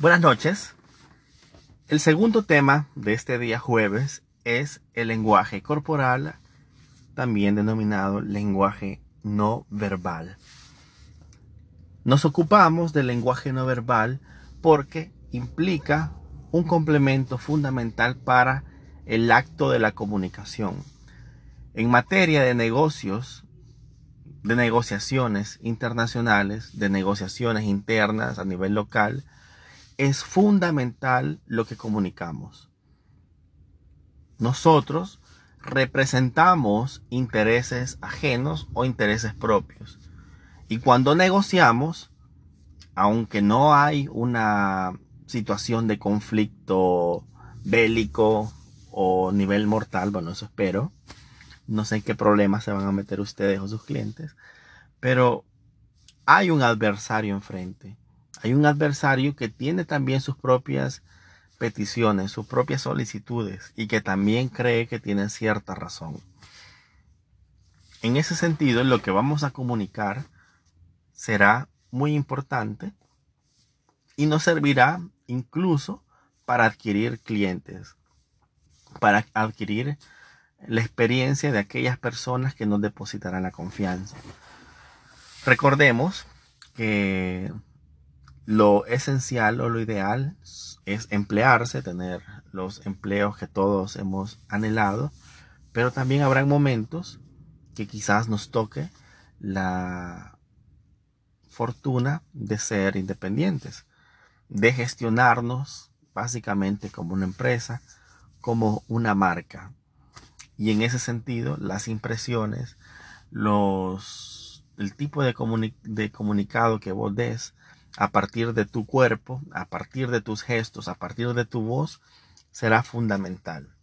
Buenas noches. El segundo tema de este día jueves es el lenguaje corporal, también denominado lenguaje no verbal. Nos ocupamos del lenguaje no verbal porque implica un complemento fundamental para el acto de la comunicación. En materia de negocios, de negociaciones internacionales, de negociaciones internas a nivel local, es fundamental lo que comunicamos. Nosotros representamos intereses ajenos o intereses propios. Y cuando negociamos, aunque no hay una situación de conflicto bélico o nivel mortal, bueno, eso espero, no sé en qué problemas se van a meter ustedes o sus clientes, pero hay un adversario enfrente. Hay un adversario que tiene también sus propias peticiones, sus propias solicitudes y que también cree que tiene cierta razón. En ese sentido, lo que vamos a comunicar será muy importante y nos servirá incluso para adquirir clientes, para adquirir la experiencia de aquellas personas que nos depositarán la confianza. Recordemos que lo esencial o lo ideal es emplearse, tener los empleos que todos hemos anhelado, pero también habrá momentos que quizás nos toque la fortuna de ser independientes, de gestionarnos básicamente como una empresa, como una marca. Y en ese sentido, las impresiones, los, el tipo de, de comunicado que vos des, a partir de tu cuerpo, a partir de tus gestos, a partir de tu voz, será fundamental.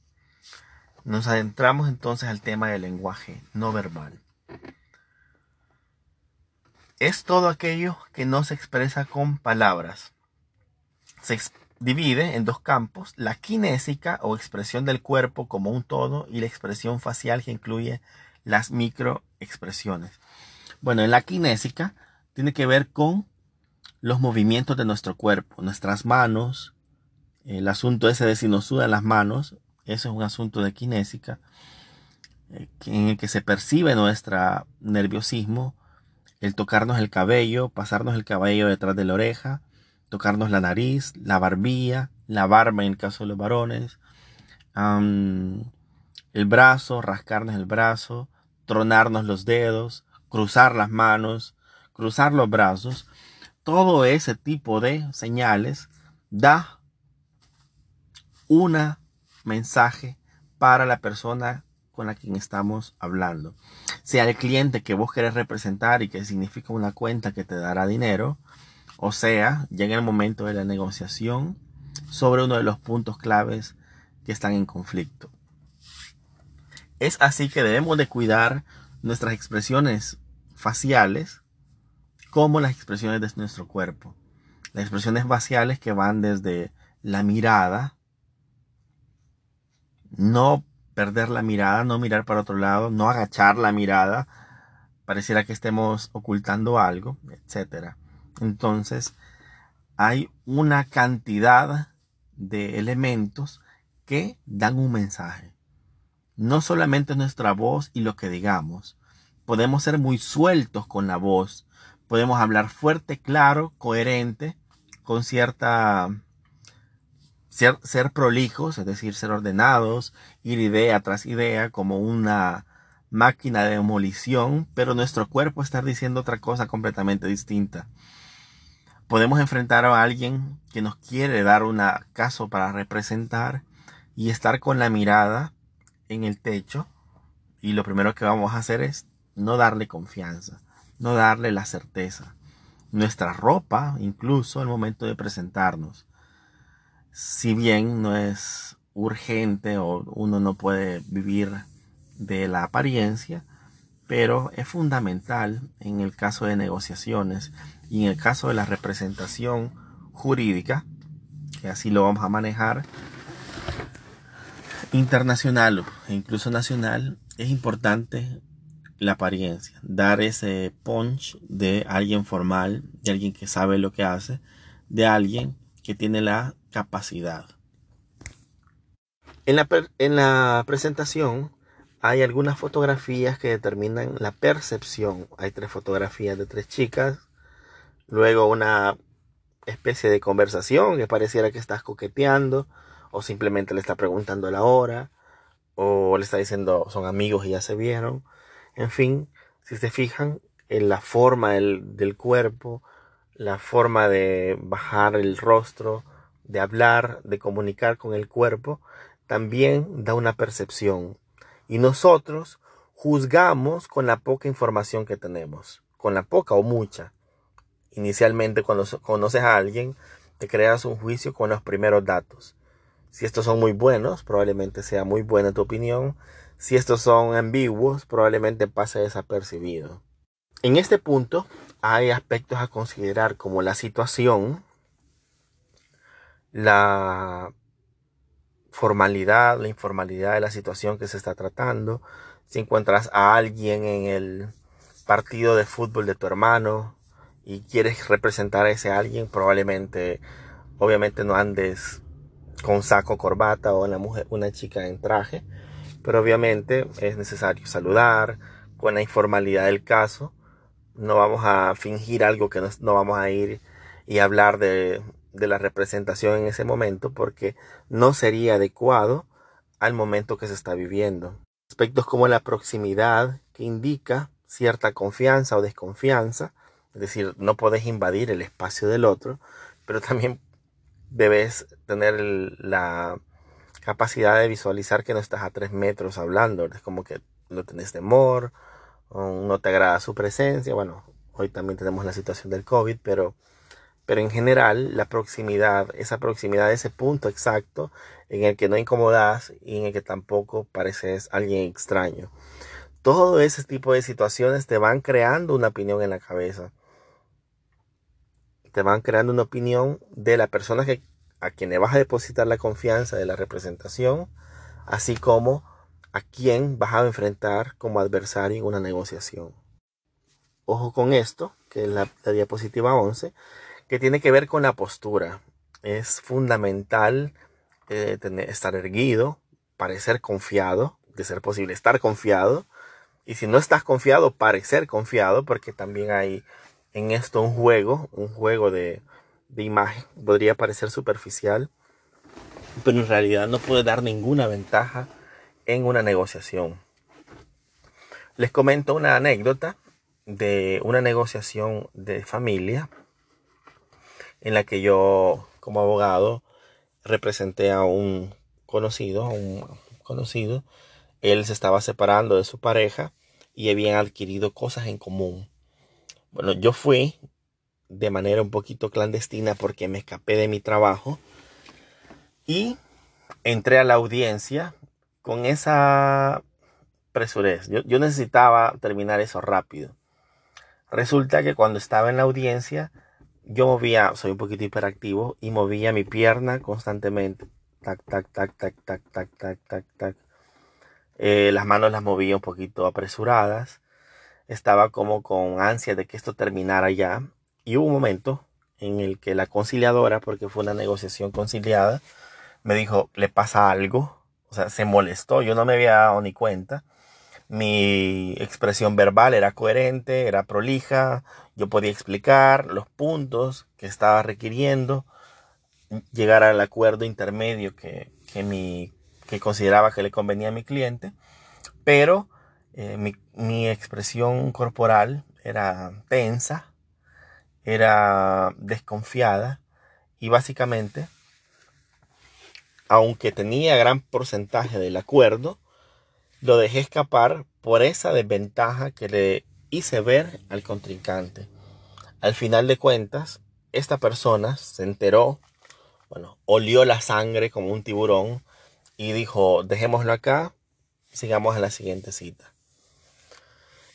Nos adentramos entonces al tema del lenguaje no verbal. Es todo aquello que no se expresa con palabras. Se divide en dos campos, la kinésica o expresión del cuerpo como un todo y la expresión facial que incluye las microexpresiones. Bueno, en la kinésica tiene que ver con los movimientos de nuestro cuerpo, nuestras manos, el asunto ese de si nos sudan las manos, eso es un asunto de kinésica, eh, en el que se percibe nuestro nerviosismo, el tocarnos el cabello, pasarnos el cabello detrás de la oreja, tocarnos la nariz, la barbilla, la barba en el caso de los varones, el brazo, rascarnos el brazo, tronarnos los dedos, cruzar las manos, cruzar los brazos todo ese tipo de señales da un mensaje para la persona con la quien estamos hablando. Sea el cliente que vos querés representar y que significa una cuenta que te dará dinero, o sea, llega el momento de la negociación sobre uno de los puntos claves que están en conflicto. Es así que debemos de cuidar nuestras expresiones faciales como las expresiones de nuestro cuerpo. Las expresiones faciales que van desde la mirada, no perder la mirada, no mirar para otro lado, no agachar la mirada, pareciera que estemos ocultando algo, etc. Entonces, hay una cantidad de elementos que dan un mensaje. No solamente nuestra voz y lo que digamos. Podemos ser muy sueltos con la voz, podemos hablar fuerte, claro, coherente, con cierta... Ser, prolijos, es decir, ser ordenados, ir idea tras idea como una máquina de demolición, pero nuestro cuerpo está diciendo otra cosa completamente distinta. Podemos enfrentar a alguien que nos quiere dar un caso para representar y estar con la mirada en el techo y lo primero que vamos a hacer es no darle confianza no darle la certeza. Nuestra ropa, incluso al momento de presentarnos, si bien no es urgente o uno no puede vivir de la apariencia, pero es fundamental en el caso de negociaciones y en el caso de la representación jurídica, que así lo vamos a manejar, internacional e incluso nacional, es importante la apariencia, dar ese punch de alguien formal, de alguien que sabe lo que hace, de alguien que tiene la capacidad. En la, en la presentación hay algunas fotografías que determinan la percepción. Hay tres fotografías de tres chicas. Luego una especie de conversación que pareciera que estás coqueteando o simplemente le está preguntando la hora o le está diciendo son amigos y ya se vieron. En fin, si se fijan en la forma del, cuerpo, la forma de bajar el rostro, de hablar, de comunicar con el cuerpo, también da una percepción. Y nosotros juzgamos con la poca información que tenemos, con la poca o mucha. Inicialmente cuando conoces a alguien, te creas un juicio con los primeros datos. Si estos son muy buenos, probablemente sea muy buena tu opinión. Si estos son ambiguos, probablemente pase desapercibido. En este punto hay aspectos a considerar como la situación, la formalidad, la informalidad de la situación que se está tratando. Si encuentras a alguien en el partido de fútbol de tu hermano y quieres representar a ese alguien, probablemente, obviamente no andes con saco, corbata o una mujer, una chica en traje, pero obviamente es necesario saludar con la informalidad del caso. No vamos a fingir algo que no, vamos a ir y hablar de, de la representación en ese momento porque no sería adecuado al momento que se está viviendo. Aspectos como la proximidad que indica cierta confianza o desconfianza, es decir, no puedes invadir el espacio del otro, pero también debes tener la capacidad de visualizar que no estás a tres metros hablando. Es como que no tenés temor, no te agrada su presencia. Bueno, hoy también tenemos la situación del COVID, pero, pero en general la proximidad, esa proximidad, ese punto exacto en el que no incomodas y en el que tampoco pareces alguien extraño. Todo ese tipo de situaciones te van creando una opinión en la cabeza te van creando una opinión de la persona que, a quien le vas a depositar la confianza de la representación, así como a quien vas a enfrentar como adversario en una negociación. Ojo con esto, que es la, diapositiva 11, que tiene que ver con la postura. Es fundamental eh, estar erguido, parecer confiado, de ser posible estar confiado, y si no estás confiado, parecer confiado, porque también hay en esto un juego, un juego de, imagen. Podría parecer superficial, pero en realidad no puede dar ninguna ventaja en una negociación. Les comento una anécdota de una negociación de familia en la que yo como abogado representé a un conocido, a un conocido. Él se estaba separando de su pareja y habían adquirido cosas en común. Bueno, yo fui de manera un poquito clandestina porque me escapé de mi trabajo y entré a la audiencia con esa presurez. Yo, necesitaba terminar eso rápido. Resulta que cuando estaba en la audiencia, yo movía, soy un poquito hiperactivo y movía mi pierna constantemente. Tac, tac, tac, tac, tac, tac, tac, tac, tac. Eh, las manos las movía un poquito apresuradas estaba como con ansia de que esto terminara ya. Y hubo un momento en el que la conciliadora, porque fue una negociación conciliada, me dijo, le pasa algo. O sea, se molestó, yo no me había dado ni cuenta. Mi expresión verbal era coherente, era prolija, yo podía explicar los puntos que estaba requiriendo, llegar al acuerdo intermedio que, que, mi, que consideraba que le convenía a mi cliente, pero eh, mi, expresión corporal era tensa, era desconfiada y básicamente, aunque tenía gran porcentaje del acuerdo, lo dejé escapar por esa desventaja que le hice ver al contrincante. Al final de cuentas, esta persona se enteró, bueno, olió la sangre como un tiburón y dijo, dejémoslo acá, sigamos a la siguiente cita.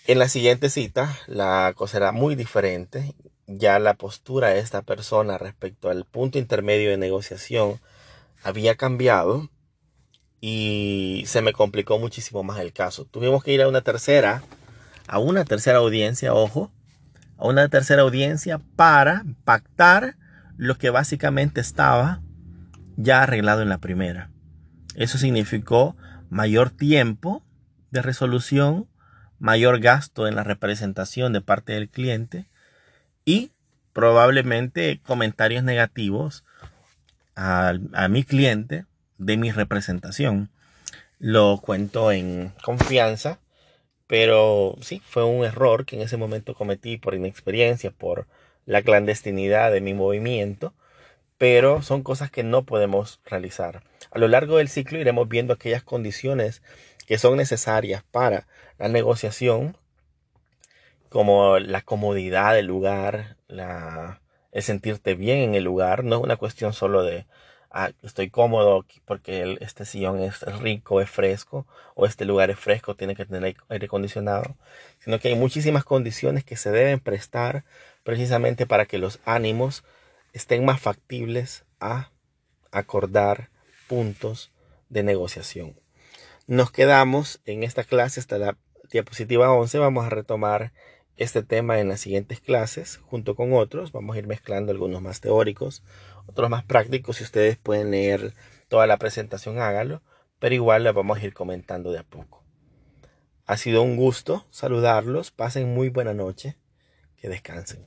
En la siguiente cita, la cosa era muy diferente. Ya la postura de esta persona respecto al punto intermedio de negociación había cambiado y se me complicó muchísimo más el caso. Tuvimos que ir a una tercera, a una tercera audiencia, ojo, a una tercera audiencia para pactar lo que básicamente estaba ya arreglado en la primera. Eso significó mayor tiempo de resolución, mayor gasto en la representación de parte del cliente y probablemente comentarios negativos a, a mi cliente de mi representación. Lo cuento en confianza, pero sí, fue un error que en ese momento cometí por inexperiencia, por la clandestinidad de mi movimiento, pero son cosas que no podemos realizar. A lo largo del ciclo iremos viendo aquellas condiciones que son necesarias para la negociación, como la comodidad del lugar, la, el sentirte bien en el lugar, no es una cuestión solo de ah, estoy cómodo porque este sillón es rico, es fresco, o este lugar es fresco, tiene que tener aire acondicionado, sino que hay muchísimas condiciones que se deben prestar precisamente para que los ánimos estén más factibles a acordar puntos de negociación. Nos quedamos en esta clase hasta la diapositiva 11. Vamos a retomar este tema en las siguientes clases junto con otros. Vamos a ir mezclando algunos más teóricos, otros más prácticos. Si ustedes pueden leer toda la presentación, hágalo. Pero igual la vamos a ir comentando de a poco. Ha sido un gusto saludarlos. Pasen muy buena noche. Que descansen.